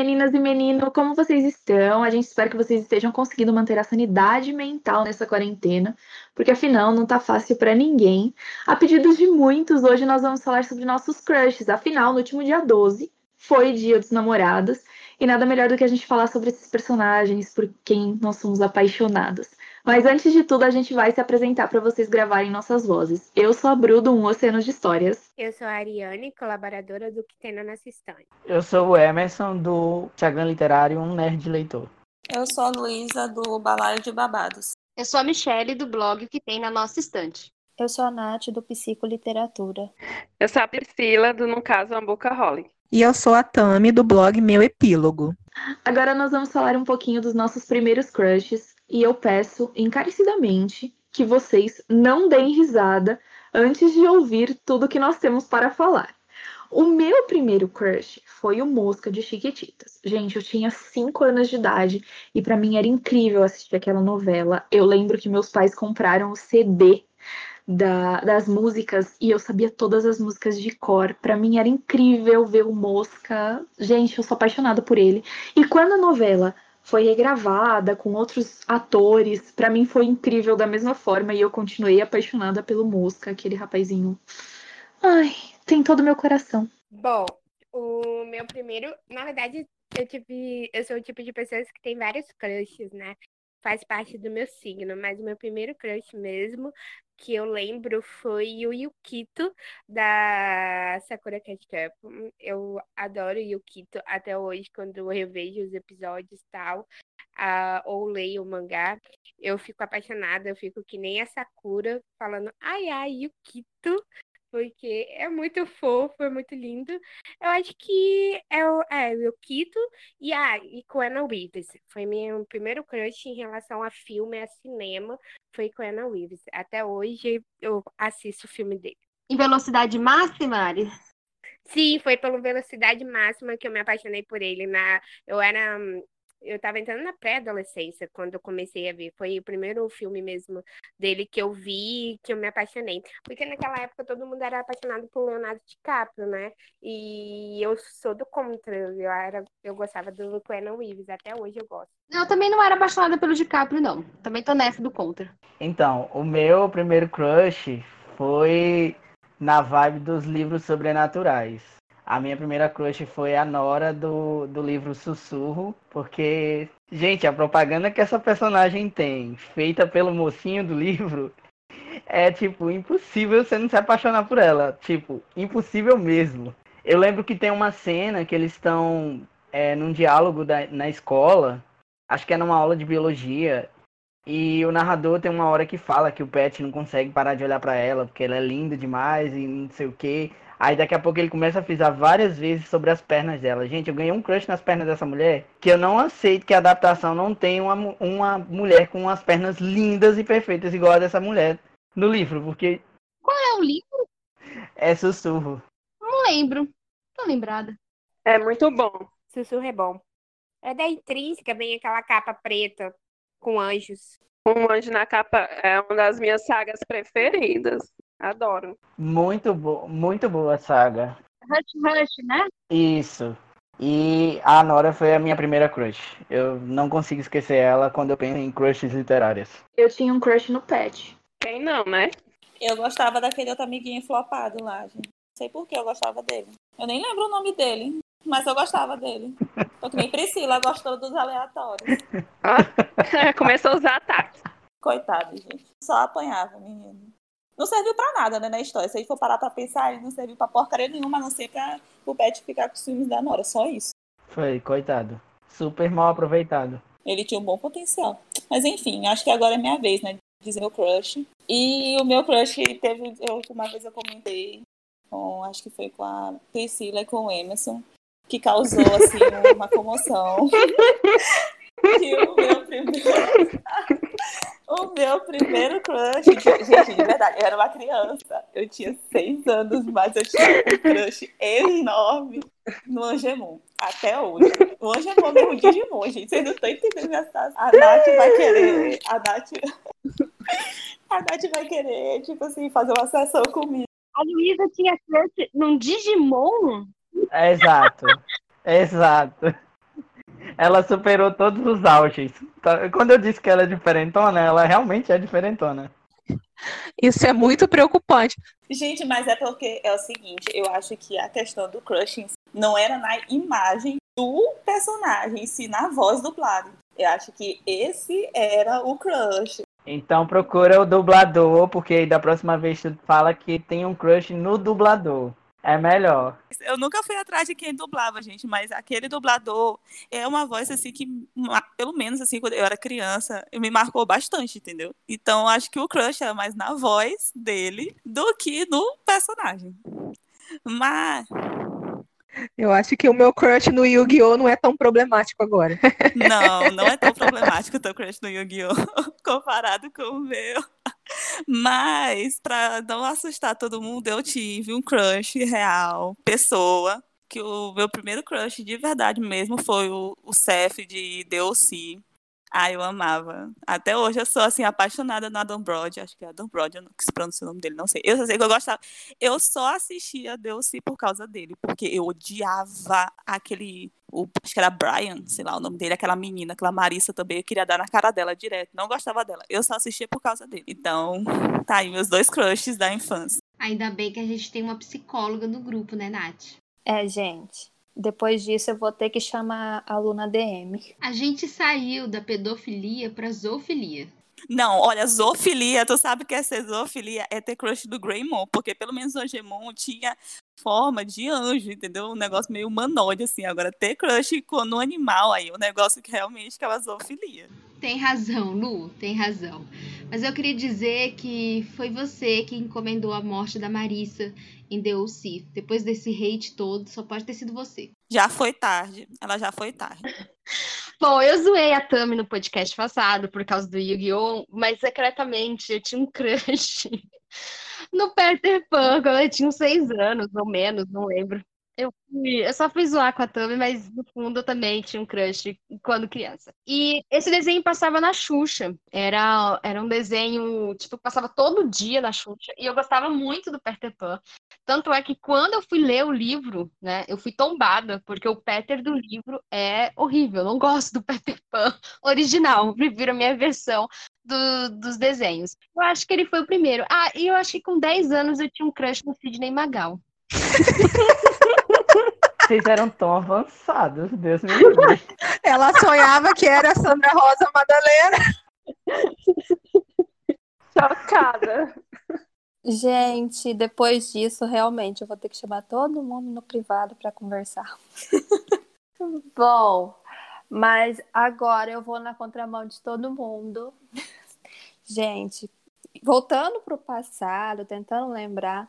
meninas e menino, como vocês estão? A gente espera que vocês estejam conseguindo manter a sanidade mental nessa quarentena, porque afinal não tá fácil para ninguém. A pedidos de muitos, hoje nós vamos falar sobre nossos crushes. Afinal, no último dia 12 foi Dia dos Namorados, e nada melhor do que a gente falar sobre esses personagens, por quem nós somos apaixonados. Mas antes de tudo, a gente vai se apresentar para vocês gravarem nossas vozes. Eu sou a Bru, do Um Oceano de Histórias. Eu sou a Ariane, colaboradora do Que Tem na Nossa Estante. Eu sou o Emerson, do Instagram Literário, um nerd leitor. Eu sou a Luísa, do Balaio de Babados. Eu sou a Michele, do blog Que Tem na Nossa Estante. Eu sou a Nath, do Psico Literatura. Eu sou a Priscila, do No Caso Ambuca Holly. E eu sou a Tami, do blog Meu Epílogo. Agora nós vamos falar um pouquinho dos nossos primeiros crushes, e eu peço encarecidamente que vocês não deem risada antes de ouvir tudo que nós temos para falar. O meu primeiro crush foi o Mosca de Chiquititas. Gente, eu tinha 5 anos de idade e para mim era incrível assistir aquela novela. Eu lembro que meus pais compraram o CD da, das músicas e eu sabia todas as músicas de cor. Para mim era incrível ver o Mosca. Gente, eu sou apaixonada por ele. E quando a novela foi regravada com outros atores. Para mim foi incrível da mesma forma e eu continuei apaixonada pelo Mosca, aquele rapazinho. Ai, tem todo o meu coração. Bom, o meu primeiro, na verdade, eu tive, eu sou o tipo de pessoas que tem vários crushes, né? Faz parte do meu signo, mas o meu primeiro crush mesmo que eu lembro foi o Yukito da Sakura Cat Captain. Eu adoro Yukito até hoje, quando eu revejo os episódios e tal, uh, ou leio o mangá, eu fico apaixonada, eu fico que nem a Sakura, falando, ai, ai, Yukito, porque é muito fofo, é muito lindo. Eu acho que é o, é, o Kito e, a e com Anna Reeves. Foi meu primeiro crush em relação a filme, a cinema, foi com Anna Reeves. Até hoje eu assisto o filme dele. Em velocidade máxima, Ari? Sim, foi pela velocidade máxima que eu me apaixonei por ele. Na, eu era eu estava entrando na pré-adolescência quando eu comecei a ver. Foi o primeiro filme mesmo dele que eu vi que eu me apaixonei. Porque naquela época todo mundo era apaixonado por Leonardo DiCaprio, né? E eu sou do contra. Eu, era, eu gostava do Keanu Reeves, até hoje eu gosto. Eu também não era apaixonada pelo DiCaprio, não. Também tô nessa do contra. Então, o meu primeiro crush foi na vibe dos livros sobrenaturais. A minha primeira crush foi a Nora do, do livro Sussurro, porque, gente, a propaganda que essa personagem tem, feita pelo mocinho do livro, é tipo impossível você não se apaixonar por ela. Tipo, impossível mesmo. Eu lembro que tem uma cena que eles estão é, num diálogo da, na escola, acho que é numa aula de biologia, e o narrador tem uma hora que fala que o Pet não consegue parar de olhar para ela, porque ela é linda demais e não sei o que. Aí daqui a pouco ele começa a frisar várias vezes sobre as pernas dela. Gente, eu ganhei um crush nas pernas dessa mulher que eu não aceito que a adaptação não tenha uma, uma mulher com umas pernas lindas e perfeitas igual a dessa mulher no livro, porque. Qual é o livro? É Sussurro. Não lembro. Tô lembrada. É muito bom. Sussurro é bom. É da intrínseca, vem aquela capa preta com anjos. Um anjo na capa é uma das minhas sagas preferidas. Adoro. Muito, bo muito boa a saga. Rush Rush, né? Isso. E a Nora foi a minha primeira crush. Eu não consigo esquecer ela quando eu penso em crushes literárias. Eu tinha um crush no Pet. Quem não, né? Eu gostava daquele outro amiguinho flopado lá, gente. Não sei por que eu gostava dele. Eu nem lembro o nome dele, mas eu gostava dele. Tô que nem Priscila gostou dos aleatórios. Ah, começou a usar ataques. Coitado, gente. Só apanhava, menino não serviu para nada, né, na história. Se a gente for parar pra pensar, ele não serviu pra porcaria nenhuma, a não ser pra o Pet ficar com os filmes da Nora, só isso. Foi, coitado. Super mal aproveitado. Ele tinha um bom potencial. Mas enfim, acho que agora é minha vez, né, de dizer meu crush. E o meu crush teve, eu, uma vez eu comentei, com, acho que foi com a Priscila e com o Emerson, que causou, assim, uma comoção. que o meu primeiro... O meu primeiro crush. Gente, de verdade, eu era uma criança. Eu tinha seis anos, mas eu tinha um crush enorme no Angemon. Até hoje. O Angemon é um Digimon, gente. Vocês não estão entendendo essa. A Nath vai querer. A Nath. A Nath vai querer, tipo assim, fazer uma sessão comigo. A Luísa tinha crush num Digimon? É, exato. exato. Ela superou todos os auges. Tá, Quando eu disse que ela é diferentona, ela realmente é diferentona. Isso é muito preocupante. Gente, mas é porque é o seguinte, eu acho que a questão do crush em si não era na imagem do personagem, sim na voz dublada. Eu acho que esse era o crush. Então procura o dublador, porque aí da próxima vez tu fala que tem um crush no dublador. É melhor. Eu nunca fui atrás de quem dublava, gente, mas aquele dublador é uma voz assim que, pelo menos assim, quando eu era criança, me marcou bastante, entendeu? Então acho que o crush era mais na voz dele do que no personagem. Mas Eu acho que o meu crush no Yu-Gi-Oh! não é tão problemático agora. não, não é tão problemático o teu crush no Yu-Gi-Oh! comparado com o meu. Mas, pra não assustar todo mundo, eu tive um crush real, pessoa, que o meu primeiro crush de verdade mesmo foi o, o Seth de DLC. Ah, eu amava. Até hoje eu sou assim apaixonada no Adam Brody, acho que é Adam Brody, eu não se pronuncia o nome dele, não sei. Eu só sei que eu gostava. Eu só assistia DLC por causa dele, porque eu odiava aquele o, acho que era Brian, sei lá o nome dele, aquela menina, aquela Marissa também, eu queria dar na cara dela direto, não gostava dela. Eu só assistia por causa dele. Então, tá aí meus dois crushes da infância. Ainda bem que a gente tem uma psicóloga no grupo, né, Nath? É, gente. Depois disso eu vou ter que chamar a Luna DM. A gente saiu da pedofilia pra zoofilia. Não, olha, zoofilia, tu sabe que é ser zoofilia? É ter crush do Greymon, porque pelo menos o Gemon tinha forma de anjo, entendeu? Um negócio meio humanoide, assim. Agora, ter crush com no animal aí, um negócio que realmente que é uma zoofilia. Tem razão, Lu, tem razão. Mas eu queria dizer que foi você que encomendou a morte da Marissa em DLC. Depois desse hate todo, só pode ter sido você. Já foi tarde, ela já foi tarde. Bom, eu zoei a Tami no podcast passado por causa do Yu-Gi-Oh! Mas secretamente eu tinha um crush no Peter Pan quando eu tinha uns seis anos ou menos, não lembro. Eu, fui- eu só fui zoar com a Tami, mas no fundo eu também tinha um crush quando criança. E esse desenho passava na Xuxa. Era, era um desenho, tipo, passava todo dia na Xuxa. E eu gostava muito do Peter Pan. Tanto é que quando eu fui ler o livro, né, eu fui tombada, porque o Peter do livro é horrível. Eu não gosto do Peter Pan original. Prefiro a minha versão do- dos desenhos. Eu acho que ele foi o primeiro. Ah, e eu acho que com 10 anos eu tinha um crush no Sidney Magal. Vocês eram tão avançados, Deus me livre. Ela sonhava que era a Sandra Rosa Madalena. Chocada. Gente, depois disso, realmente, eu vou ter que chamar todo mundo no privado para conversar. Bom, mas agora eu vou na contramão de todo mundo. Gente, voltando para o passado, tentando lembrar,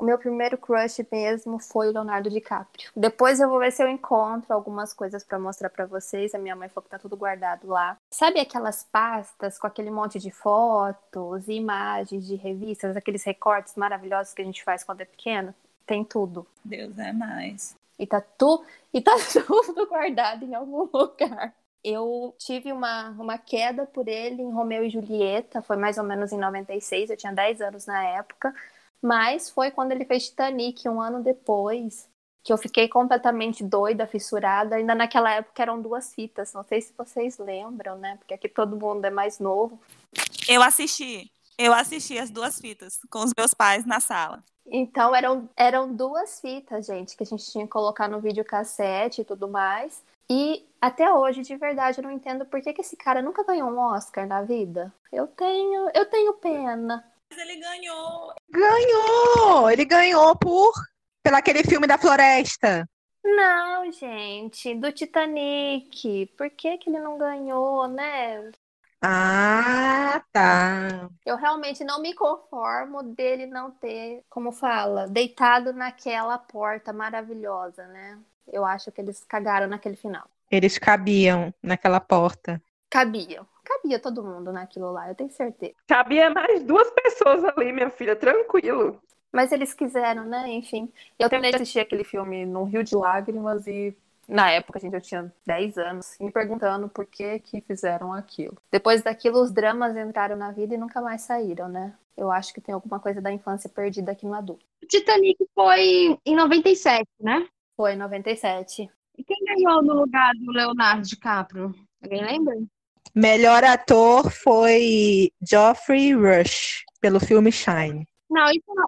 o meu primeiro crush mesmo foi o Leonardo DiCaprio. Depois eu vou ver se eu encontro algumas coisas para mostrar para vocês. A minha mãe falou que tá tudo guardado lá. Sabe aquelas pastas com aquele monte de fotos e imagens de revistas, aqueles recortes maravilhosos que a gente faz quando é pequeno? Tem tudo. Deus é mais. E tá, tu, e tá tudo guardado em algum lugar. Eu tive uma, uma queda por ele em Romeu e Julieta, foi mais ou menos em 96, eu tinha 10 anos na época. Mas foi quando ele fez Titanic, um ano depois, que eu fiquei completamente doida, fissurada. Ainda naquela época eram duas fitas, não sei se vocês lembram, né? Porque aqui todo mundo é mais novo. Eu assisti, eu assisti as duas fitas com os meus pais na sala. Então eram, eram duas fitas, gente, que a gente tinha que colocar no videocassete e tudo mais. E até hoje, de verdade, eu não entendo por que, que esse cara nunca ganhou um Oscar na vida. Eu tenho, eu tenho pena. Mas ele ganhou. Ganhou! Ele ganhou por pelo aquele filme da floresta. Não, gente, do Titanic. Por que, que ele não ganhou, né? Ah, tá. Eu realmente não me conformo dele não ter, como fala, deitado naquela porta maravilhosa, né? Eu acho que eles cagaram naquele final. Eles cabiam naquela porta. Cabia. Cabia todo mundo naquilo lá, eu tenho certeza. Cabia mais duas pessoas ali, minha filha, tranquilo. Mas eles quiseram, né? Enfim. Eu terminei de assistir aquele filme num Rio de Lágrimas e na época, gente, eu tinha 10 anos, me perguntando por que que fizeram aquilo. Depois daquilo, os dramas entraram na vida e nunca mais saíram, né? Eu acho que tem alguma coisa da infância perdida aqui no adulto. O Titanic foi em 97, né? Foi em 97. E quem ganhou no lugar do Leonardo DiCaprio? Alguém lembra? Melhor ator foi Geoffrey Rush, pelo filme Shine. Não, isso não.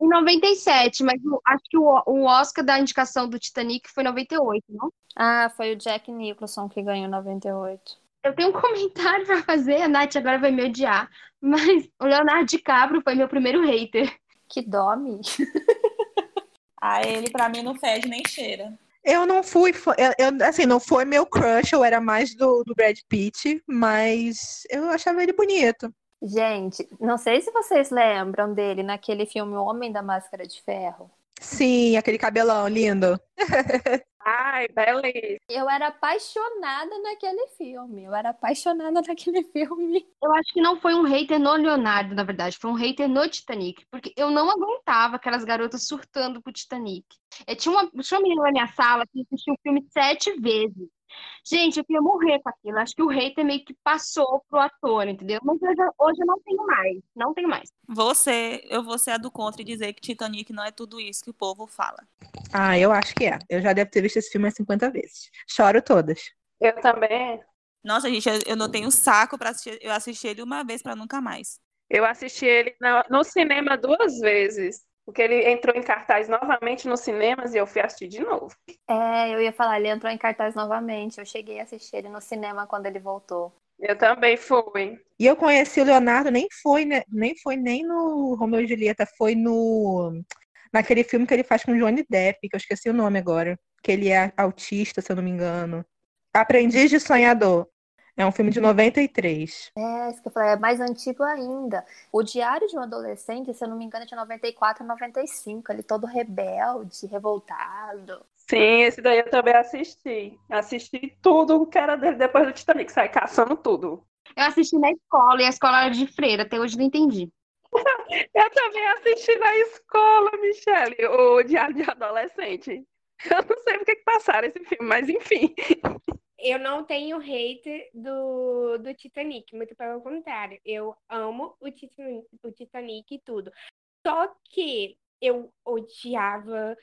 Em 97, mas acho que o, o Oscar da indicação do Titanic foi em 98, não? Ah, foi o Jack Nicholson que ganhou 98. Eu tenho um comentário pra fazer, a Nath agora vai me odiar, mas o Leonardo DiCaprio foi meu primeiro hater. Que dome. Ah, ele pra mim não fede nem cheira. Eu não fui, eu, assim, não foi meu crush, eu era mais do, do Brad Pitt, mas eu achava ele bonito. Gente, não sei se vocês lembram dele naquele filme O Homem da Máscara de Ferro. Sim, aquele cabelão lindo. Ai, beleza. Eu era apaixonada naquele filme. Eu era apaixonada naquele filme. Eu acho que não foi um hater no Leonardo, na verdade, foi um hater no Titanic, porque eu não aguentava aquelas garotas surtando pro Titanic. Eu tinha uma, tinha uma menina na minha sala que assistiu o filme sete vezes. Gente, eu queria morrer com aquilo. Acho que o hater meio que passou pro ator, entendeu? Mas hoje, hoje eu não tenho mais. Não tenho mais. Você, eu vou ser a do contra e dizer que Titanic não é tudo isso que o povo fala. Ah, eu acho que é. Eu já devo ter visto esse filme umas 50 vezes. Choro todas. Eu também. Nossa, gente, eu, eu não tenho saco pra assistir. Eu assisti ele uma vez pra nunca mais. Eu assisti ele na- no cinema duas vezes. Porque ele entrou em cartaz novamente nos cinemas e eu fui assistir de novo. É, eu ia falar, ele entrou em cartaz novamente. Eu cheguei a assistir ele no cinema quando ele voltou. Eu também fui. E eu conheci o Leonardo, nem foi, né, nem foi nem no Romeu e Julieta, foi no naquele filme que ele faz com Johnny Depp, que eu esqueci o nome agora, que ele é autista, se eu não me engano. Aprendiz de Sonhador. É um filme de 93. É, isso que eu falei, é mais antigo ainda. O Diário de um Adolescente, se eu não me engano, é de 94 a 95. Ele todo rebelde, revoltado. Sim, esse daí eu também assisti. Assisti tudo que era dele depois do Titanic, sai caçando tudo. Eu assisti na escola e a escola era de freira, até hoje não entendi. Eu também assisti na escola, Michele, o Diário de Adolescente. Eu não sei porque que passaram esse filme, mas enfim. Eu não tenho hater do, do Titanic, muito pelo contrário. Eu amo o Titanic, o Titanic e tudo. Só que eu odiava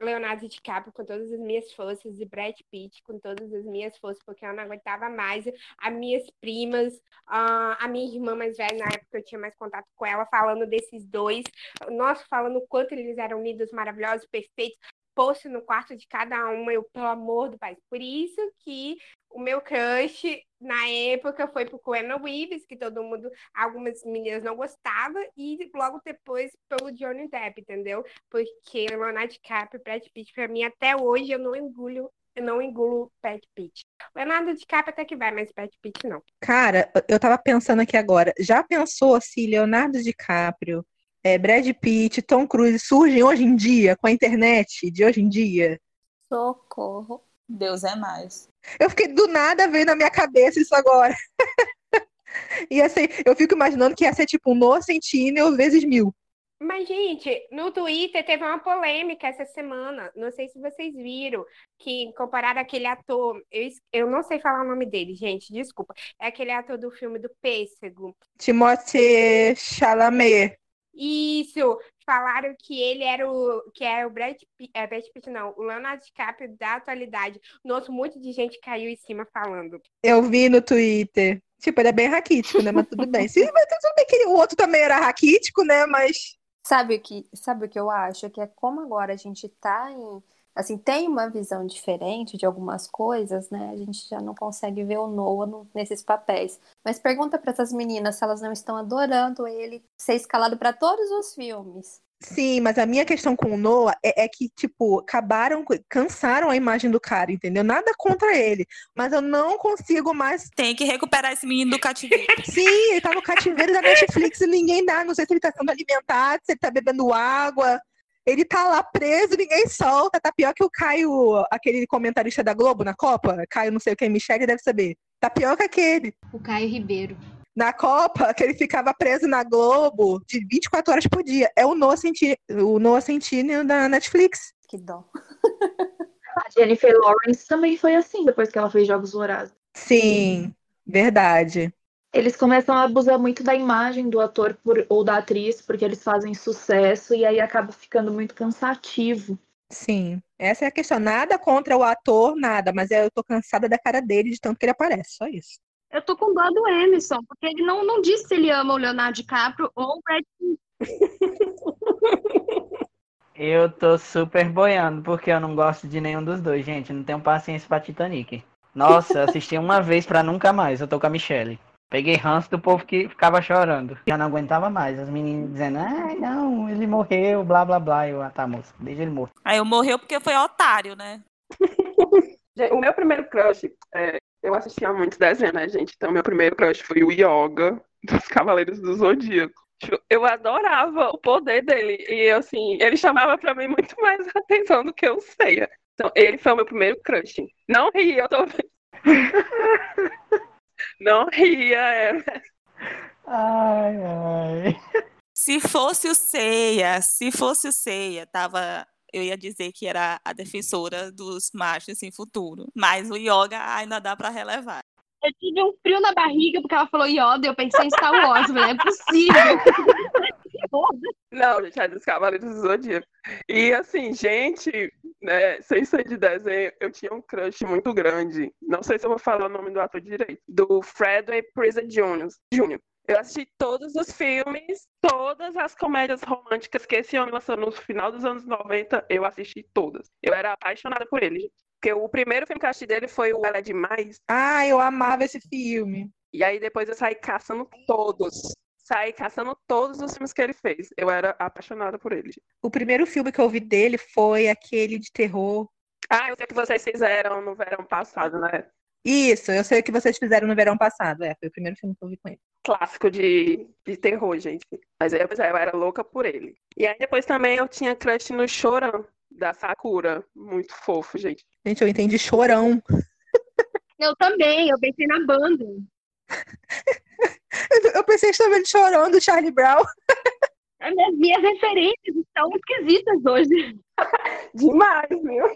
Leonardo DiCaprio com todas as minhas forças e Brad Pitt com todas as minhas forças, porque eu não aguentava mais. As minhas primas, a minha irmã mais velha, na época eu tinha mais contato com ela, falando desses dois. Nossa, falando o quanto eles eram lindos, maravilhosos, perfeitos. Post no quarto de cada uma, eu, pelo amor do pai. Por isso que o meu crush na época foi pro Keanu Reeves, que todo mundo, algumas meninas não gostavam, e logo depois pelo Johnny Depp, entendeu? Porque Leonardo DiCaprio e Brad Pitt, pra mim, até hoje, eu não engulo, eu não engulo Brad Pitt. Leonardo DiCaprio até que vai, mas Brad Pitt não. Cara, eu tava pensando aqui agora, já pensou se Leonardo DiCaprio, é, Brad Pitt, Tom Cruise surgem hoje em dia, com a internet de hoje em dia? Socorro. Deus é mais. Eu fiquei do nada vendo na minha cabeça isso agora. Ia ser, eu fico imaginando que ia ser tipo um No Sentinel vezes mil. Mas, gente, no Twitter teve uma polêmica essa semana. Não sei se vocês viram, que compararam aquele ator. Eu, eu não sei falar o nome dele, gente, desculpa. É aquele ator do filme do Pêssego. Timothée Chalamet. Isso, falaram que ele era o que era o Brad Pitt, é, Brad Pitt não, o Leonardo DiCaprio da atualidade. Nossa, um monte de gente caiu em cima falando. Eu vi no Twitter. Tipo, ele é bem raquítico, né? Mas tudo bem. Sim, mas tudo bem que o outro também era raquítico, né? Mas Sabe o que, sabe o que eu acho? Que é como agora a gente tá em, assim, tem uma visão diferente de algumas coisas, né? A gente já não consegue ver o Noah no- nesses papéis. Mas pergunta para essas meninas se elas não estão adorando ele ser escalado para todos os filmes. Sim, mas a minha questão com o Noah é, é que, tipo, acabaram, cansaram a imagem do cara, entendeu? Nada contra ele, mas eu não consigo mais. Tem que recuperar esse menino do cativeiro. Sim, ele tá no cativeiro da Netflix e ninguém dá. Não sei se ele tá sendo alimentado, se ele tá bebendo água. Ele tá lá preso, ninguém solta. Tá pior que o Caio, aquele comentarista da Globo na Copa. Caio, não sei o que, Michele deve saber. Tá pior que aquele. O Caio Ribeiro. Na Copa, que ele ficava preso na Globo de 24 horas por dia. É o Noah Centineo, o Noah Centineo da Netflix. Que dó. A Jennifer Lawrence também foi assim depois que ela fez Jogos Vorazes. Sim, verdade. Eles começam a abusar muito da imagem do ator por- ou da atriz porque eles fazem sucesso e aí acaba ficando muito cansativo. Sim. Essa é a questão. Nada contra o ator, nada, mas eu tô cansada da cara dele de tanto que ele aparece, só isso. Eu tô com dó do Emerson, porque ele não, não disse se ele ama o Leonardo DiCaprio ou o Brad Pitt. Eu tô super boiando, porque eu não gosto de nenhum dos dois, gente. Não tenho paciência pra Titanic. Nossa, eu assisti uma vez pra nunca mais. Eu tô com a Michelle. Peguei ranço do povo que ficava chorando. Já não aguentava mais. As meninas dizendo, ai, não, ele morreu, blá, blá, blá. Eu, ah, tá, moça, deixa ele morto. Aí eu morreu porque foi otário, né? O meu primeiro crush, é, eu assistia muito desenho, né, gente? Então, meu primeiro crush foi o Yoga dos Cavaleiros do Zodíaco. Eu adorava o poder dele. E, assim, ele chamava pra mim muito mais atenção do que eu sei. Então, ele foi o meu primeiro crush. Não ria, eu tô. Não ria, é. Ai, ai. Se fosse o Seiya, se fosse o Seiya, tava. Eu ia dizer que era a defensora dos machos em futuro. Mas o Yoga ainda dá pra relevar. Eu tive um frio na barriga porque ela falou Yoda e eu pensei em Star Wars, mas não é possível. Não, gente, é dos Cavaleiros do Zodíaco. E assim, gente, né, sem ser de desenho, eu tinha um crush muito grande. Não sei se eu vou falar o nome do ator direito. Do Fredway Prisa Jr. Jr. Eu assisti todos os filmes, todas as comédias românticas que esse homem lançou no final dos anos 90, eu assisti todas. Eu era apaixonada por ele. Porque o primeiro filme que eu assisti dele foi o Ela é Demais. Ah, eu amava esse filme. E aí depois eu saí caçando todos. Saí caçando todos os filmes que ele fez. Eu era apaixonada por ele. O primeiro filme que eu vi dele foi aquele de terror. Ah, eu sei que vocês fizeram no verão passado, né? Isso, eu sei o que vocês fizeram no verão passado. É, foi o primeiro filme que eu vi com ele. Clássico de, de terror, gente. Mas é, eu era louca por ele. E aí depois também eu tinha crush no Choran, da Sakura. Muito fofo, gente. Gente, eu entendi chorão. Eu também, eu pensei na banda. Eu pensei que estava chorando, Charlie Brown. As minhas, minhas referências estão esquisitas hoje. Demais, viu?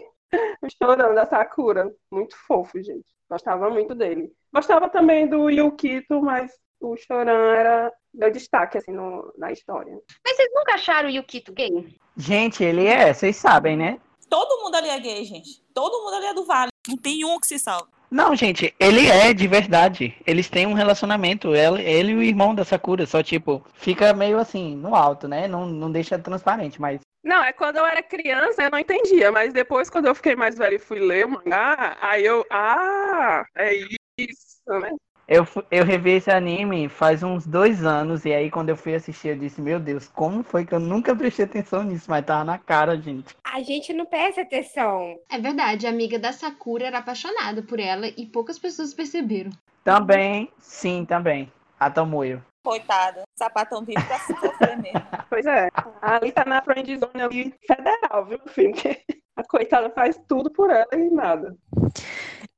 O Choran da Sakura. Muito fofo, gente. Gostava muito dele. Gostava também do Yukito, mas o Choran era meu destaque, assim, no, na história. Mas vocês nunca acharam o Yukito gay? Gente, ele é, vocês sabem, né? Todo mundo ali é gay, gente. Todo mundo ali é do Vale. Não tem um que se salve. Não, gente, ele é de verdade. Eles têm um relacionamento, ele, ele e o irmão da Sakura, só tipo, fica meio assim, no alto, né? Não, não deixa transparente, mas Não, é quando eu era criança, eu não entendia, mas depois, quando eu fiquei mais velha e fui ler o mangá, aí eu. Ah, é isso, né? Eu, eu revi esse anime faz uns dois anos, e aí quando eu fui assistir, eu disse, meu Deus, como foi que eu nunca prestei atenção nisso? Mas tava na cara, gente. A gente não presta atenção. É verdade, a amiga da Sakura era apaixonada por ela e poucas pessoas perceberam. Também, sim, também. A Tomoyo. Coitada. Sapatão vive pra se mesmo. Pois é. Ali tá na friend zone ali federal, viu, filho? A coitada faz tudo por ela e nada.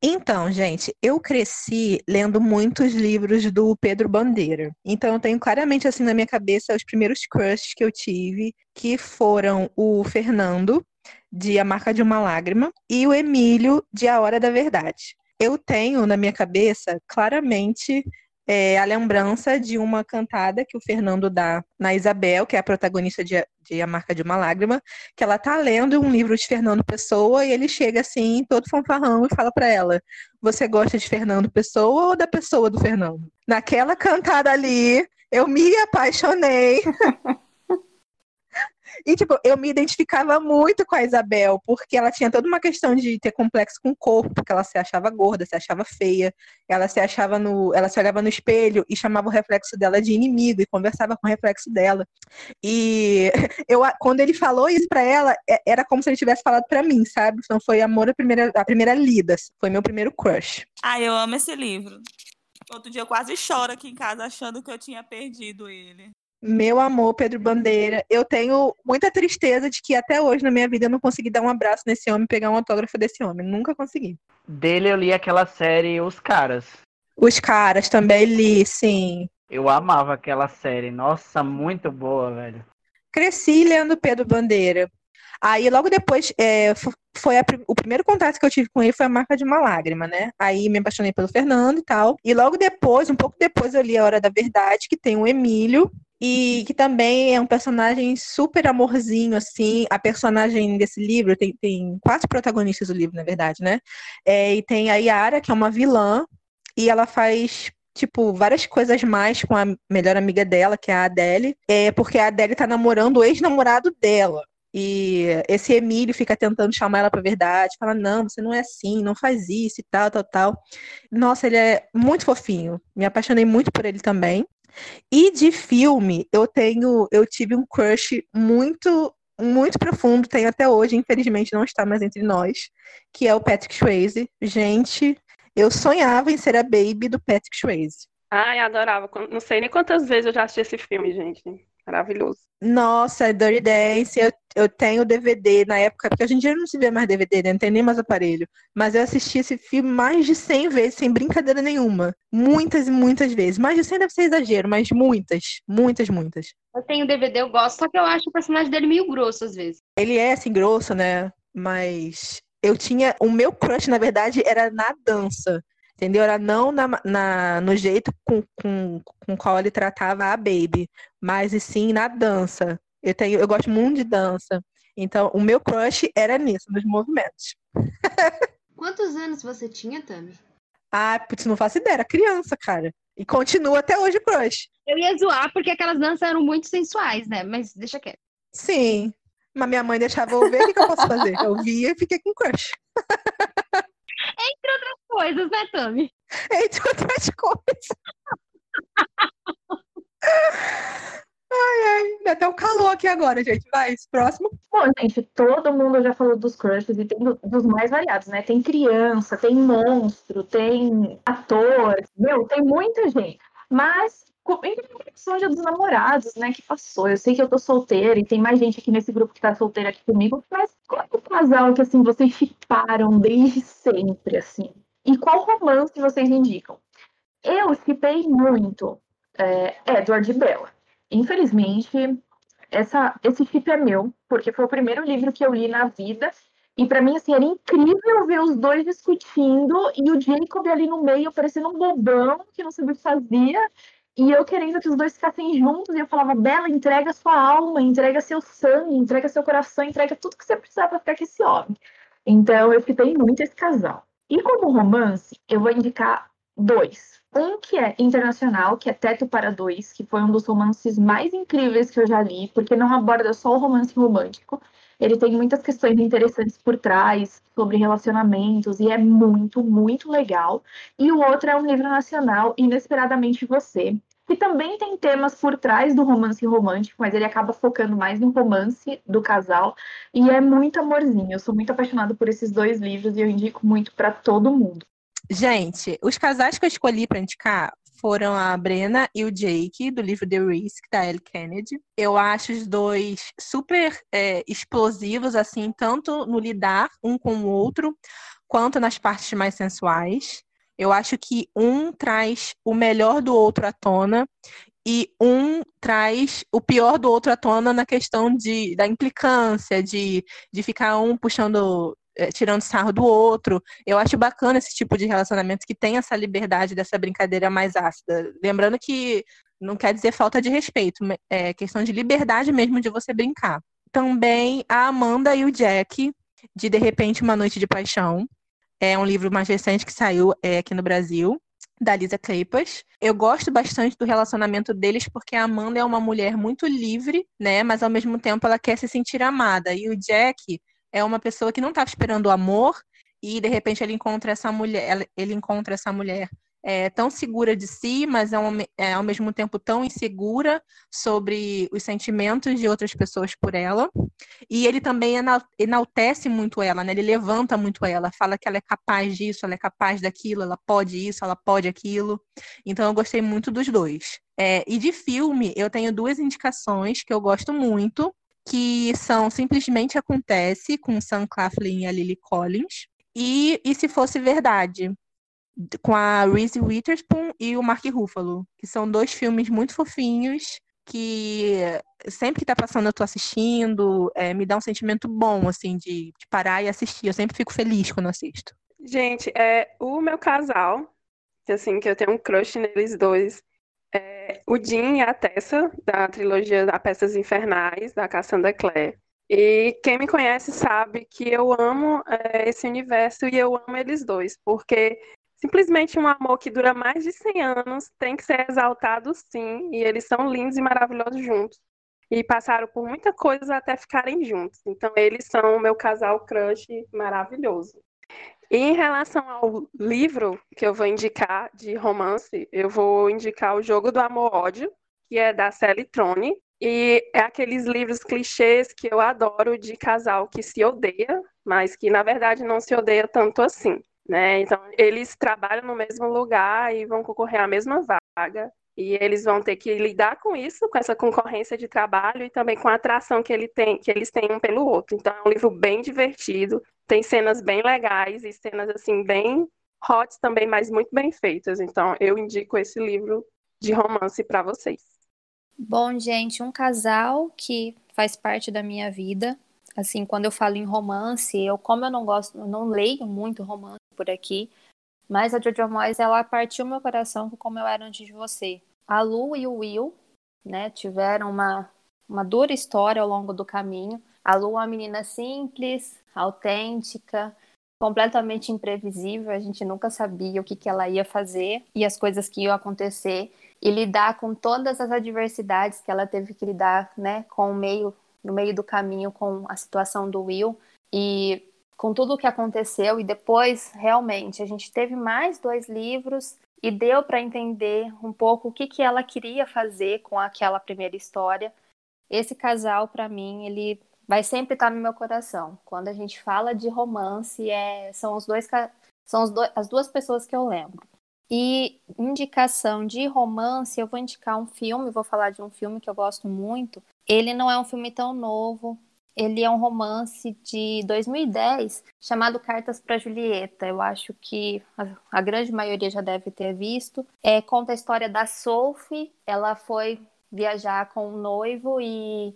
Então, gente, eu cresci lendo muitos livros do Pedro Bandeira. Então, eu tenho claramente assim na minha cabeça os primeiros crushes que eu tive, que foram o Fernando, de A Marca de uma Lágrima, e o Emílio, de A Hora da Verdade. Eu tenho na minha cabeça claramente é, a lembrança de uma cantada que o Fernando dá na Isabel, que é a protagonista de, de A Marca de uma Lágrima, que ela tá lendo um livro de Fernando Pessoa e ele chega assim, todo fanfarrão, e fala pra ela: Você gosta de Fernando Pessoa ou da pessoa do Fernando? Naquela cantada ali, eu me apaixonei. E, tipo, eu me identificava muito com a Isabel, porque ela tinha toda uma questão de ter complexo com o corpo, porque ela se achava gorda, se achava feia, ela se achava no. Ela se olhava no espelho e chamava o reflexo dela de inimigo e conversava com o reflexo dela. E eu, quando ele falou isso pra ela, é- era como se ele tivesse falado pra mim, sabe? Então foi amor à primeira, à primeira lida. Foi meu primeiro crush. Ai, eu amo esse livro. Outro dia eu quase choro aqui em casa achando que eu tinha perdido ele. Meu amor, Pedro Bandeira, eu tenho muita tristeza de que até hoje na minha vida eu não consegui dar um abraço nesse homem, pegar um autógrafo desse homem. Nunca consegui. Dele eu li aquela série Os Caras. Os caras também li, sim. Eu amava aquela série. Nossa, muito boa, velho. Cresci lendo Pedro Bandeira. Aí logo depois é, foi a, o primeiro contato que eu tive com ele foi a marca de uma lágrima, né? Aí me apaixonei pelo Fernando e tal. E logo depois, um pouco depois, eu li A Hora da Verdade, que tem o Emílio, e que também é um personagem super amorzinho, assim. A personagem desse livro tem, tem quatro protagonistas do livro, na verdade, né? É, e tem a Yara, que é uma vilã, e ela faz tipo, várias coisas mais com a melhor amiga dela, que é a Adele, é porque a Adele tá namorando o ex-namorado dela. E esse Emílio fica tentando chamar ela pra verdade, fala, não, você não é assim, não faz isso e tal, tal, tal. Nossa, ele é muito fofinho. Me apaixonei muito por ele também. E de filme, eu tenho, eu tive um crush muito, muito profundo, tenho até hoje, infelizmente não está mais entre nós, que é o Patrick Swayze. Gente, eu sonhava em ser a baby do Patrick Swayze. Ai, adorava. Não sei nem quantas vezes eu já assisti esse filme, gente. Maravilhoso. Nossa, Dirty Dance, eu, eu tenho DVD na época, porque hoje em dia não se vê mais DVD, né? não tem nem mais aparelho. Mas eu assisti esse filme mais de 100 vezes, sem brincadeira nenhuma. Muitas e muitas vezes. Mais de 100 deve ser exagero, mas muitas, muitas, muitas. Eu tenho DVD, eu gosto, só que eu acho o personagem dele meio grosso às vezes. Ele é assim, grosso, né? Mas eu tinha. O meu crush, na verdade, era na dança. Entendeu? Era não na, na, no jeito com, com, com qual ele tratava a Baby, mas e sim na dança. Eu, tenho, eu gosto muito de dança. Então, o meu crush era nisso, nos movimentos. Quantos anos você tinha, Tami? Ah, putz, não faço ideia, era criança, cara. E continua até hoje crush. Eu ia zoar porque aquelas danças eram muito sensuais, né? Mas deixa quieto. Sim. Mas minha mãe deixava eu ver, o que eu posso fazer? Eu via e fiquei com crush. Entre outras coisas, né, Tami? Entre outras coisas. Ai, ai, dá até um calor aqui agora, gente. Vai, próximo. Bom, gente, todo mundo já falou dos crushes e tem dos mais variados, né? Tem criança, tem monstro, tem ator, meu, tem muita gente. Mas em dia dos namorados, né, que passou. Eu sei que eu tô solteira e tem mais gente aqui nesse grupo que tá solteira aqui comigo, mas qual é o casal que, assim, vocês chiparam desde sempre, assim? E qual romance vocês indicam? Eu chipei muito é, Edward e Bella. Infelizmente, essa, esse chip é meu, porque foi o primeiro livro que eu li na vida e para mim, assim, era incrível ver os dois discutindo e o Jacob ali no meio, parecendo um bobão que não sabia o que fazia. E eu querendo que os dois ficassem juntos, e eu falava, Bela, entrega sua alma, entrega seu sangue, entrega seu coração, entrega tudo que você precisar para ficar com esse homem. Então, eu fiquei muito esse casal. E como romance, eu vou indicar dois. Um que é internacional, que é Teto para Dois, que foi um dos romances mais incríveis que eu já li, porque não aborda só o romance romântico, ele tem muitas questões interessantes por trás sobre relacionamentos e é muito, muito legal. E o outro é um livro nacional, Inesperadamente Você, que também tem temas por trás do romance romântico, mas ele acaba focando mais no romance do casal e é muito amorzinho. Eu sou muito apaixonada por esses dois livros e eu indico muito para todo mundo. Gente, os casais que eu escolhi para indicar foram a Brena e o Jake, do livro The Risk, da Ellie Kennedy. Eu acho os dois super é, explosivos, assim, tanto no lidar um com o outro, quanto nas partes mais sensuais. Eu acho que um traz o melhor do outro à tona e um traz o pior do outro à tona na questão de, da implicância, de, de ficar um puxando, é, tirando sarro do outro. Eu acho bacana esse tipo de relacionamento que tem essa liberdade dessa brincadeira mais ácida. Lembrando que não quer dizer falta de respeito, é questão de liberdade mesmo de você brincar. Também a Amanda e o Jack, de De repente Uma Noite de Paixão. É um livro mais recente que saiu é, aqui no Brasil, da Lisa Kleypas. Eu gosto bastante do relacionamento deles porque a Amanda é uma mulher muito livre, né? Mas ao mesmo tempo ela quer se sentir amada. E o Jack é uma pessoa que não estava esperando o amor e de repente ele encontra essa mulher, ele encontra essa mulher é, tão segura de si, mas é, é, ao mesmo tempo tão insegura sobre os sentimentos de outras pessoas por ela. E ele também enaltece muito ela, né? ele levanta muito ela, fala que ela é capaz disso, ela é capaz daquilo, ela pode isso, ela pode aquilo. Então eu gostei muito dos dois. É, e de filme, eu tenho duas indicações que eu gosto muito, que são Simplesmente Acontece, com Sam Claflin e a Lily Collins, e E Se Fosse Verdade, com a Reese Witherspoon e o Mark Ruffalo, que são dois filmes muito fofinhos que sempre que tá passando eu tô assistindo, é, me dá um sentimento bom, assim, de, de parar e assistir. Eu sempre fico feliz quando assisto. Gente, é o meu casal, que assim, que eu tenho um crush neles dois, é o Jim e a Tessa, da trilogia da Peças Infernais, da Cassandra Clare. E quem me conhece sabe que eu amo é, esse universo e eu amo eles dois, porque simplesmente um amor que dura mais de 100 anos tem que ser exaltado sim, e eles são lindos e maravilhosos juntos. E passaram por muita coisa até ficarem juntos. Então eles são o meu casal crush maravilhoso. E em relação ao livro que eu vou indicar de romance, eu vou indicar o Jogo do Amor-Ódio, que é da Sally Trone. E é aqueles livros clichês que eu adoro de casal que se odeia, mas que na verdade não se odeia tanto assim. Né? Então, eles trabalham no mesmo lugar e vão concorrer à mesma vaga. E eles vão ter que lidar com isso, com essa concorrência de trabalho e também com a atração que, ele tem, que eles têm um pelo outro. Então, é um livro bem divertido, tem cenas bem legais e cenas assim bem hot também, mas muito bem feitas. Então, eu indico esse livro de romance para vocês. Bom, gente, um casal que faz parte da minha vida. Assim, quando eu falo em romance, eu como eu não gosto, eu não leio muito romance por aqui, mas a Jojo Moyes ela partiu meu coração como eu era antes de você. A Lu e o Will, né, tiveram uma uma dura história ao longo do caminho. A Lu é uma menina simples, autêntica, completamente imprevisível. A gente nunca sabia o que, que ela ia fazer e as coisas que iam acontecer e lidar com todas as adversidades que ela teve que lidar, né, com o meio no meio do caminho com a situação do Will e com tudo o que aconteceu e depois realmente a gente teve mais dois livros e deu para entender um pouco o que que ela queria fazer com aquela primeira história. Esse casal para mim ele vai sempre estar no meu coração. Quando a gente fala de romance, é, são os dois são os as duas pessoas que eu lembro. E indicação de romance, eu vou indicar um filme, vou falar de um filme que eu gosto muito. Ele não é um filme tão novo, ele é um romance de 2010 chamado Cartas para Julieta. Eu acho que a, grande maioria já deve ter visto. É, conta a história da Sophie. Ela foi viajar com um noivo e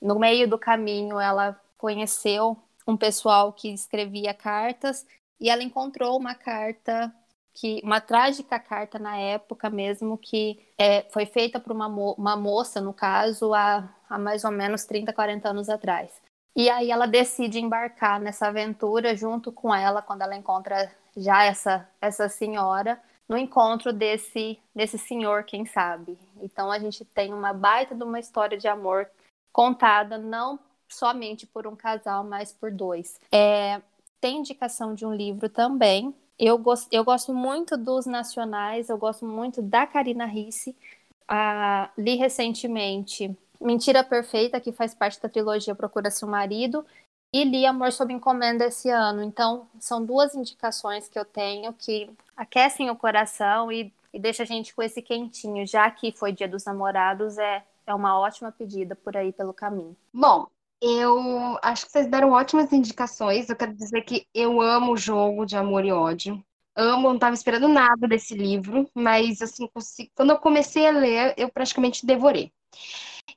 no meio do caminho, ela conheceu um pessoal que escrevia cartas e ela encontrou uma carta que uma trágica carta na época mesmo que é, foi feita por uma, mo uma moça, no caso, há, há mais ou menos 30, 40 anos atrás. E aí ela decide embarcar nessa aventura junto com ela quando ela encontra já essa essa senhora no encontro desse desse senhor, quem sabe. Então a gente tem uma baita de uma história de amor contada não somente por um casal, mas por dois. É, tem indicação de um livro também. Eu, gost, eu gosto muito dos nacionais, eu gosto muito da Karina Risse. Ah, li recentemente Mentira Perfeita, que faz parte da trilogia Procura-se um Marido, e li Amor sob Encomenda esse ano. Então, são duas indicações que eu tenho que aquecem o coração e, e deixa a gente com esse quentinho, já que foi Dia dos Namorados, é é uma ótima pedida por aí pelo caminho. Bom, eu acho que vocês deram ótimas indicações. Eu quero dizer que eu amo o jogo de amor e ódio. Amo, não estava esperando nada desse livro, mas assim, quando eu comecei a ler, eu praticamente devorei.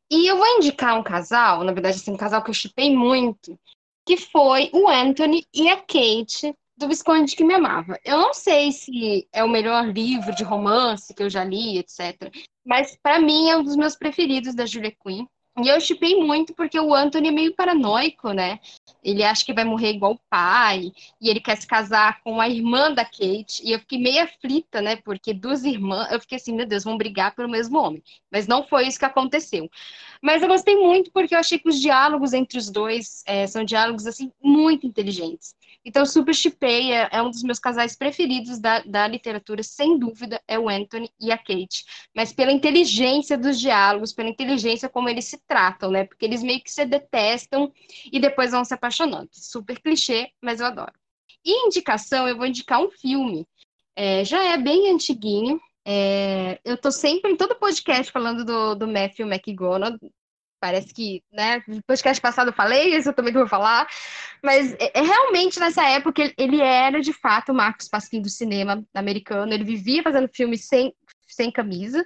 E eu vou indicar um casal, na verdade, assim, um casal que eu chipei muito, que foi o Anthony e a Kate do Visconde que me amava. Eu não sei se é o melhor livro de romance que eu já li, etc. Mas para mim é um dos meus preferidos da Julia Quinn. E eu chipei muito porque o Anthony é meio paranoico, né? Ele acha que vai morrer igual o pai, e ele quer se casar com a irmã da Kate. E eu fiquei meio aflita, né? Porque duas irmãs, eu fiquei assim, meu Deus, vão brigar pelo mesmo homem. Mas não foi isso que aconteceu. Mas eu gostei muito porque eu achei que os diálogos entre os dois é, são diálogos, assim, muito inteligentes. Então, Super Chipei é, é, um dos meus casais preferidos da, da literatura, sem dúvida, é o Anthony e a Kate. Mas pela inteligência dos diálogos, pela inteligência como eles se tratam, né? Porque eles meio que se detestam e depois vão se apaixonando. Super clichê, mas eu adoro. E indicação, eu vou indicar um filme. É, já é bem antiguinho. É, eu tô sempre em todo podcast falando do, do Matthew McGonagall, Parece que, né, no podcast passado eu falei, esse eu também vou falar, mas é, é, realmente nessa época ele era de fato o Marcos Pasquim do cinema americano, ele vivia fazendo filmes sem, sem camisa,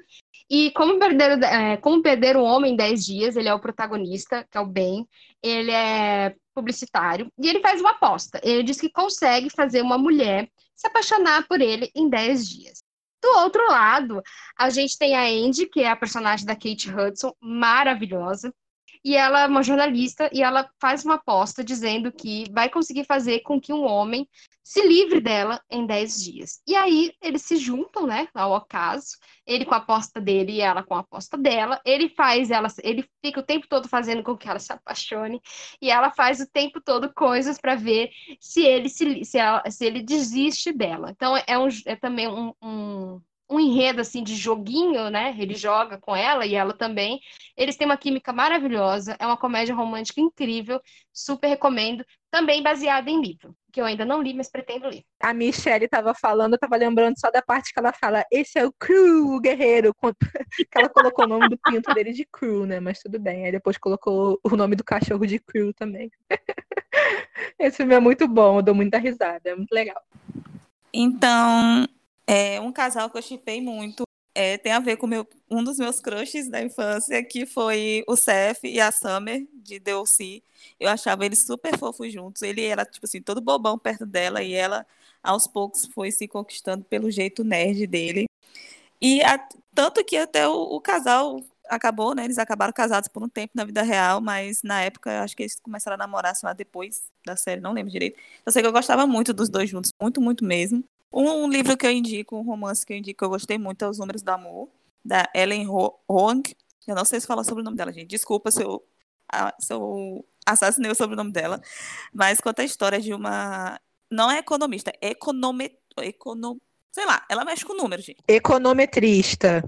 E como perder, é, como perder um homem em 10 dias, ele é o protagonista, que é o Ben. Ele é publicitário e ele faz uma aposta. Ele diz que consegue fazer uma mulher se apaixonar por ele em 10 dias. Do outro lado, a gente tem a Andy, que é a personagem da Kate Hudson, maravilhosa e ela é uma jornalista e ela faz uma aposta dizendo que vai conseguir fazer com que um homem se livre dela em 10 dias. E aí eles se juntam, né, ao acaso, ele com a aposta dele e ela com a aposta dela. Ele faz ela, ele fica o tempo todo fazendo com que ela se apaixone e ela faz o tempo todo coisas para ver se ele se, se, ela, se, ele desiste dela. Então é, um, é também um, um um enredo assim de joguinho, né? Ele joga com ela e ela também. Eles têm uma química maravilhosa, é uma comédia romântica incrível, super recomendo, também baseada em livro, que eu ainda não li, mas pretendo ler. A Michelle estava falando, eu estava lembrando só da parte que ela fala, esse é o Crew, o guerreiro, que ela colocou o nome do pinto dele de Crew, né? Mas tudo bem, aí depois colocou o nome do cachorro de Crew também. Esse filme é muito bom, eu dou muita risada, é muito legal. Então, é um casal que eu chipei muito. É, tem a ver com meu, um dos meus crushes da infância, que foi o Seth e a Summer, de DLC. Eu achava eles super fofos juntos. Ele era, tipo assim, todo bobão perto dela, e ela, aos poucos, foi se conquistando pelo jeito nerd dele. E a, tanto que até o, o, casal acabou, né? Eles acabaram casados por um tempo na vida real, mas na época acho que eles começaram a namorar, sei lá, depois da série, não lembro direito. Eu sei que eu gostava muito dos dois juntos, muito, muito mesmo. Um livro que eu indico, um romance que eu indico, que eu gostei muito, é Os Números do Amor, da Ellen Hoang. Eu não sei se fala sobre o nome dela, gente. Desculpa se eu, se eu assassinei o sobrenome dela. Mas conta a história de uma. Não é economista, é econome... econo... Sei lá, ela mexe com números, gente. Econometrista.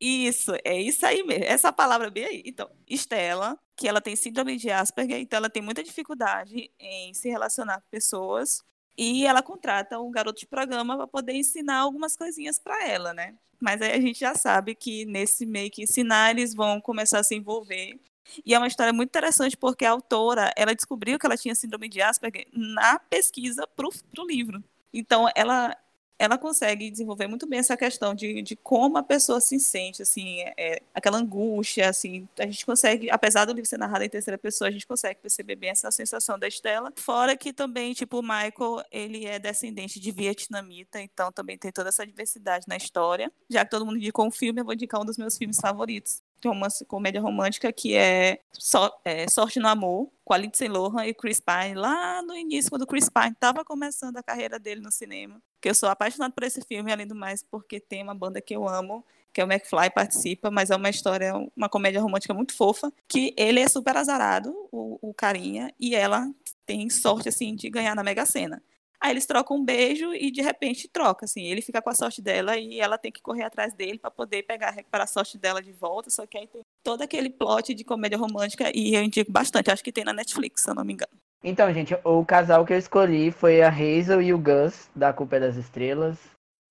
Isso, é isso aí mesmo. Essa palavra bem aí. Então, Estela, que ela tem síndrome de Asperger, então ela tem muita dificuldade em se relacionar com pessoas e ela contrata um garoto de programa para poder ensinar algumas coisinhas para ela, né? Mas aí a gente já sabe que nesse meio que ensinar, eles vão começar a se envolver. E é uma história muito interessante porque a autora, ela descobriu que ela tinha síndrome de Asperger na pesquisa para o livro. Então, ela, ela consegue desenvolver muito bem essa questão de, de como a pessoa se sente, assim, é, aquela angústia, assim, a gente consegue, apesar do livro ser narrado em terceira pessoa, a gente consegue perceber bem essa sensação da Estela, fora que também, tipo, o Michael, ele é descendente de vietnamita, então também tem toda essa diversidade na história, já que todo mundo indicou um filme, eu vou indicar um dos meus filmes favoritos, romance, comédia romântica, que é, so, é, Sorte no Amor, com a Lindsay Lohan e Chris Pine, lá no início, quando o Chris Pine estava começando a carreira dele no cinema. Que eu sou apaixonado por esse filme, além do mais, porque tem uma banda que eu amo, que é o McFly, participa, mas é uma história, uma comédia romântica muito fofa, que ele é super azarado, o, o carinha, e ela tem sorte, assim, de ganhar na Mega Sena. Aí eles trocam um beijo e de repente troca, assim, ele fica com a sorte dela e ela tem que correr atrás dele para poder pegar, recuperar a sorte dela de volta, só que aí tem todo aquele plot de comédia romântica e eu indico bastante, acho que tem na Netflix, se eu não me engano. Então, gente, o casal que eu escolhi foi a Hazel e o Gus, da Culpa é das Estrelas.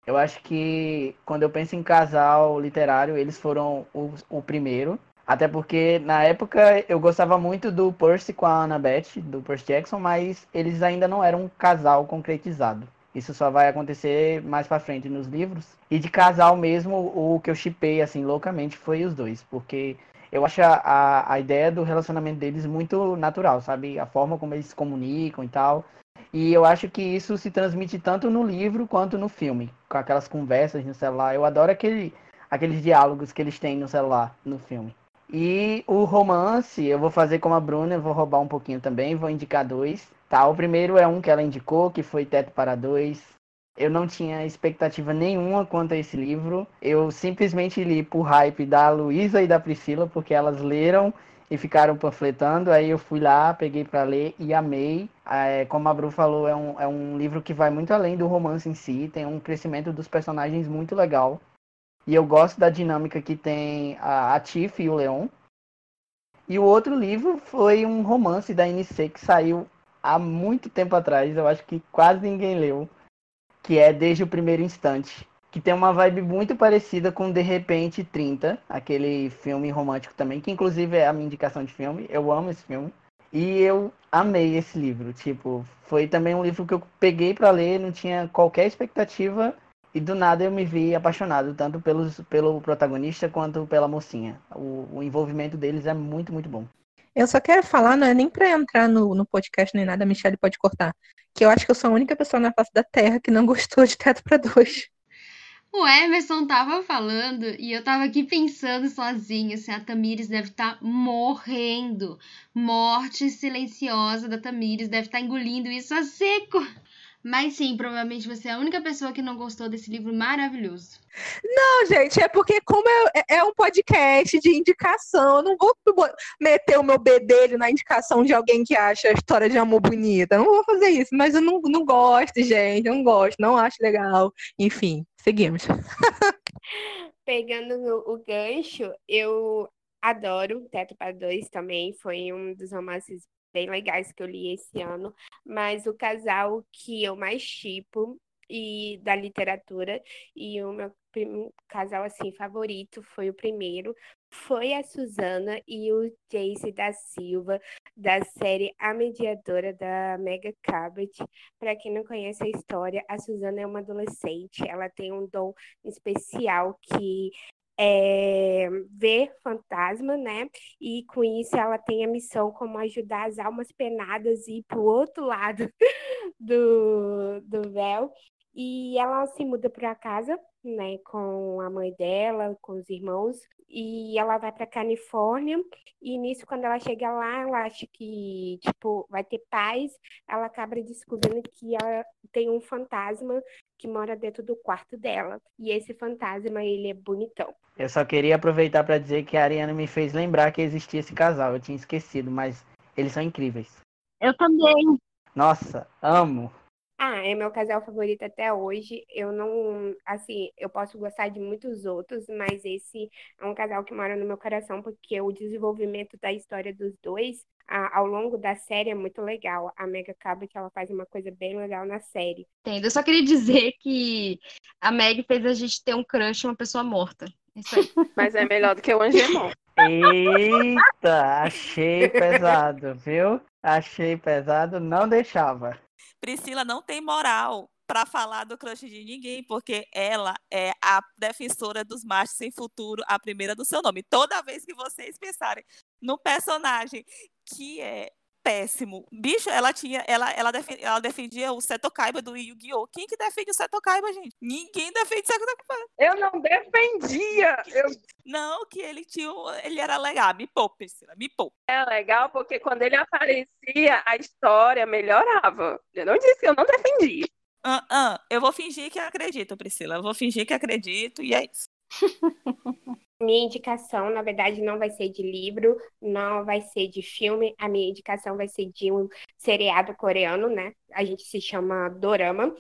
Eu acho que quando eu penso em casal literário, eles foram o, o primeiro. Até porque na época eu gostava muito do Percy com a Annabeth, do Percy Jackson, mas eles ainda não eram um casal concretizado. Isso só vai acontecer mais para frente nos livros. E de casal mesmo, o que eu chipei assim loucamente foi os dois, porque eu acho a, a ideia do relacionamento deles muito natural, sabe? A forma como eles se comunicam e tal. E eu acho que isso se transmite tanto no livro quanto no filme, com aquelas conversas no celular. Eu adoro aquele, aqueles diálogos que eles têm no celular, no filme. E o romance, eu vou fazer como a Bruna, eu vou roubar um pouquinho também, vou indicar dois. Tá, o primeiro é um que ela indicou, que foi Teto para Dois. Eu não tinha expectativa nenhuma quanto a esse livro. Eu simplesmente li por hype da Luísa e da Priscila, porque elas leram e ficaram panfletando. Aí eu fui lá, peguei para ler e amei. É, como a Bru falou, é um, é um livro que vai muito além do romance em si, tem um crescimento dos personagens muito legal. E eu gosto da dinâmica que tem a, a Tiff e o Leon. E o outro livro foi um romance da NC que saiu há muito tempo atrás, eu acho que quase ninguém leu, que é Desde o Primeiro Instante, que tem uma vibe muito parecida com De Repente 30, aquele filme romântico também, que inclusive é a minha indicação de filme, eu amo esse filme. E eu amei esse livro, tipo, foi também um livro que eu peguei para ler, não tinha qualquer expectativa e do nada eu me vi apaixonado, tanto pelos, pelo protagonista quanto pela mocinha. O, o envolvimento deles é muito, muito bom. Eu só quero falar, não é nem pra entrar no, no podcast nem nada, a Michelle pode cortar. Que eu acho que eu sou a única pessoa na face da Terra que não gostou de Teto para Dois. O Emerson tava falando e eu tava aqui pensando sozinha, assim, a Tamires deve estar tá morrendo. Morte silenciosa da Tamires, deve estar tá engolindo isso a seco. Mas sim, provavelmente você é a única pessoa que não gostou desse livro maravilhoso. Não, gente, é porque como é, é, um podcast de indicação, eu não vou meter o meu bedelho na indicação de alguém que acha a história de amor bonita. Eu não vou fazer isso, mas eu não, não gosto, gente, eu não gosto, não acho legal. Enfim, seguimos. Pegando o gancho, eu adoro Teto para Dois também, foi um dos romances bem legais que eu li esse ano, mas o casal que eu mais tipo e da literatura e o meu casal assim favorito foi o primeiro foi a Susana e o Jace da Silva da série A Mediadora da Mega Cabot. Para quem não conhece a história, a Susana é uma adolescente, ela tem um dom especial que é, ver fantasma, né? E com isso ela tem a missão como ajudar as almas penadas a ir para o outro lado do, do véu. E ela se muda para casa, né, com a mãe dela, com os irmãos, e ela vai para Califórnia. E nisso, quando ela chega lá, ela acha que, tipo, vai ter paz. Ela acaba descobrindo que ela tem um fantasma que mora dentro do quarto dela. E esse fantasma, ele é bonitão. Eu só queria aproveitar para dizer que a Ariana me fez lembrar que existia esse casal. Eu tinha esquecido, mas eles são incríveis. Eu também. Nossa, amo. Ah, é meu casal favorito até hoje. Eu não, assim, eu posso gostar de muitos outros, mas esse é um casal que mora no meu coração porque o desenvolvimento da história dos dois a, ao longo da série é muito legal. A Mega Cabot, ela faz uma coisa bem legal na série. Entendo. Eu só queria dizer que a Meg fez a gente ter um crush uma pessoa morta. Isso aí. Mas é melhor do que o Angemon. Eita, achei pesado, viu? Achei pesado, não deixava. Priscila não tem moral para falar do crush de ninguém, porque ela é a defensora dos machos sem futuro, a primeira do seu nome. Toda vez que vocês pensarem no personagem que é péssimo. Bicho, ela tinha, ela, ela, defendia, ela defendia o Seto Kaiba do Yu-Gi-Oh! Quem que defende o Seto Kaiba, gente? Ninguém defende o Seto Kaiba. Eu não defendia. Eu... Não, que ele tinha, ele era legal. Me poupe, Priscila, me poupe. É legal porque quando ele aparecia, a história melhorava. Eu não disse que eu não defendi. Uh, uh, eu vou fingir que acredito, Priscila. Eu vou fingir que acredito e é isso. Minha indicação, na verdade, não vai ser de livro, não vai ser de filme. A minha indicação vai ser de um seriado coreano, né? A gente se chama Dorama,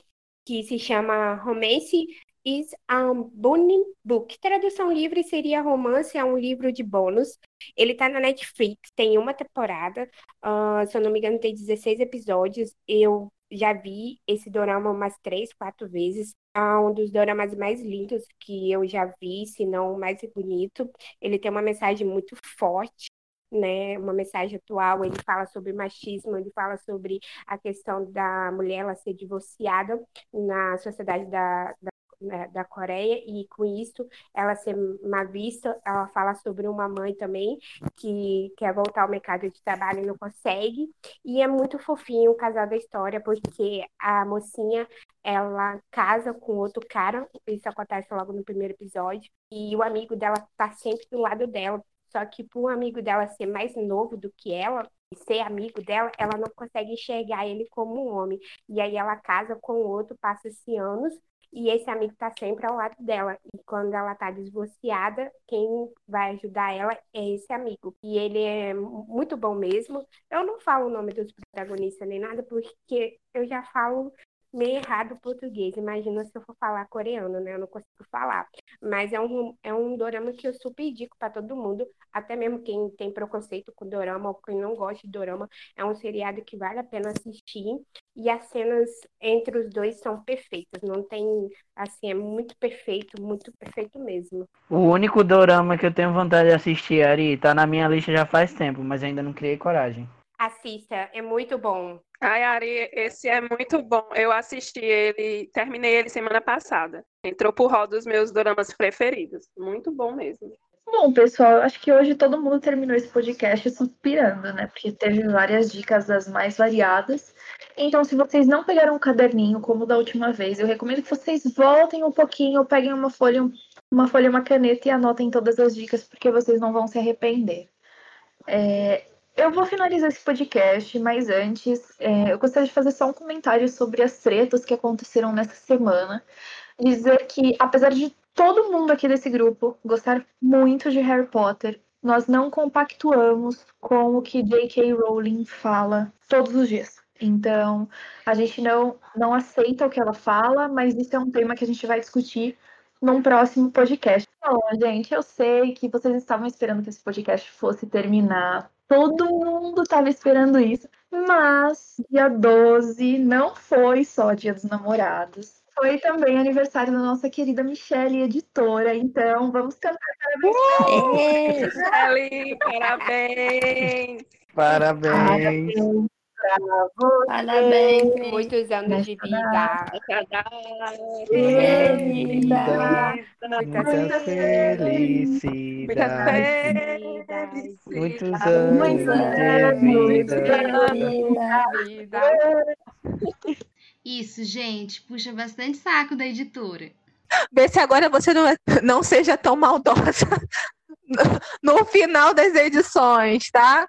que se chama Romance is a Bunny Book. Tradução livre seria romance, é um livro de bônus. Ele tá na Netflix, tem uma temporada, uh, se eu não me engano, tem 16 episódios. Eu já vi esse dorama umas três, quatro vezes. Um dos doramas mais lindos que eu já vi, se não o mais bonito. Ele tem uma mensagem muito forte, né? Uma mensagem atual. Ele fala sobre machismo, ele fala sobre a questão da mulher ela ser divorciada na sociedade da, da né, da Coreia, e com isso ela ser má vista, ela fala sobre uma mãe também que quer voltar ao mercado de trabalho e não consegue, e é muito fofinho o casal da história, porque a mocinha, ela casa com outro cara, isso acontece logo no primeiro episódio, e o amigo dela tá sempre do lado dela, só que por um amigo dela ser mais novo do que ela, ser amigo dela, ela não consegue enxergar ele como um homem. E aí ela casa com outro, passa-se anos, e esse amigo está sempre ao lado dela. E quando ela está divorciada, quem vai ajudar ela é esse amigo. E ele é muito bom mesmo. Eu não falo o nome dos protagonistas nem nada, porque eu já falo meio errado o português. Imagina se eu for falar coreano, né? Eu não consigo falar. Mas é um, é um dorama que eu super indico para todo mundo, até mesmo quem tem preconceito com dorama ou quem não gosta de dorama. É um seriado que vale a pena assistir. E as cenas entre os dois são perfeitas. Não tem, assim, é muito perfeito, muito perfeito mesmo. O único dorama que eu tenho vontade de assistir, Ari, tá na minha lista já faz tempo, mas ainda não criei coragem. Assista, é muito bom. Ai, Ari, esse é muito bom. Eu assisti ele, terminei ele semana passada. Entrou por rol dos meus doramas preferidos. Muito bom mesmo. Bom, pessoal, acho que hoje todo mundo terminou esse podcast suspirando, né? Porque teve várias dicas das mais variadas. Então, se vocês não pegaram um caderninho como da última vez, eu recomendo que vocês voltem um pouquinho, peguem uma folha, uma folha, uma caneta e anotem todas as dicas, porque vocês não vão se arrepender. É, eu vou finalizar esse podcast, mas antes, é, eu gostaria de fazer só um comentário sobre as tretas que aconteceram nessa semana. Dizer que, apesar de todo mundo aqui desse grupo gostar muito de Harry Potter, nós não compactuamos com o que J.K. Rowling fala todos os dias. Então, a gente não, não aceita o que ela fala, mas isso é um tema que a gente vai discutir num próximo podcast. Bom, gente, eu sei que vocês estavam esperando que esse podcast fosse terminar Todo mundo estava esperando isso. Mas dia 12 não foi só Dia dos Namorados. Foi também aniversário da nossa querida Michelle, editora. Então, vamos cantar parabéns. Michelle, parabéns! Parabéns! Bravo. Parabéns. Muitos anos de vida. Felicidade. Muita felicidade. Muitos anos de vida. Isso, gente. Puxa bastante saco da editora. Vê se agora você não, é, não seja tão maldosa no, no final das edições, tá?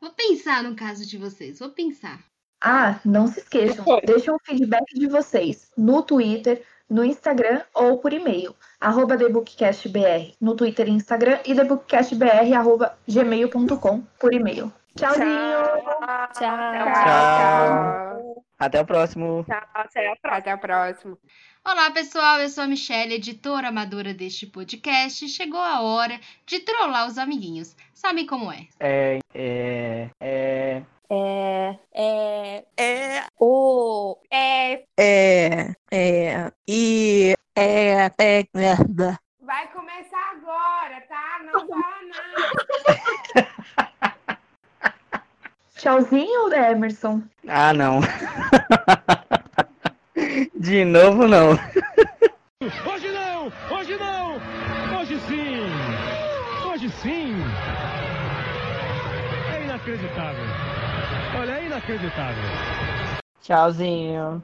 Vou pensar no caso de vocês, vou pensar. Ah, não se esqueçam, deixem um feedback de vocês no Twitter, no Instagram ou por e-mail, arroba TheBookCastBR, no Twitter e Instagram, e TheBookCastBR, arroba gmail.com, por e-mail. Tchauzinho! Tchau. Tchau. Tchau. Até o próximo. Tchau, até a próxima. Até a próxima. Olá, pessoal. Eu sou a Michelle, editora amadora deste podcast. Chegou a hora de trollar os amiguinhos. Sabem como é? É, é, é. É, é, É, o, É, é, é, e é, é, é, vai começar agora, tá? Não fala nada. Tchauzinho, Emerson. Ah, não. De novo, não. Hoje não! Hoje não! Hoje sim! Hoje sim! É inacreditável! Olha, é inacreditável! Tchauzinho.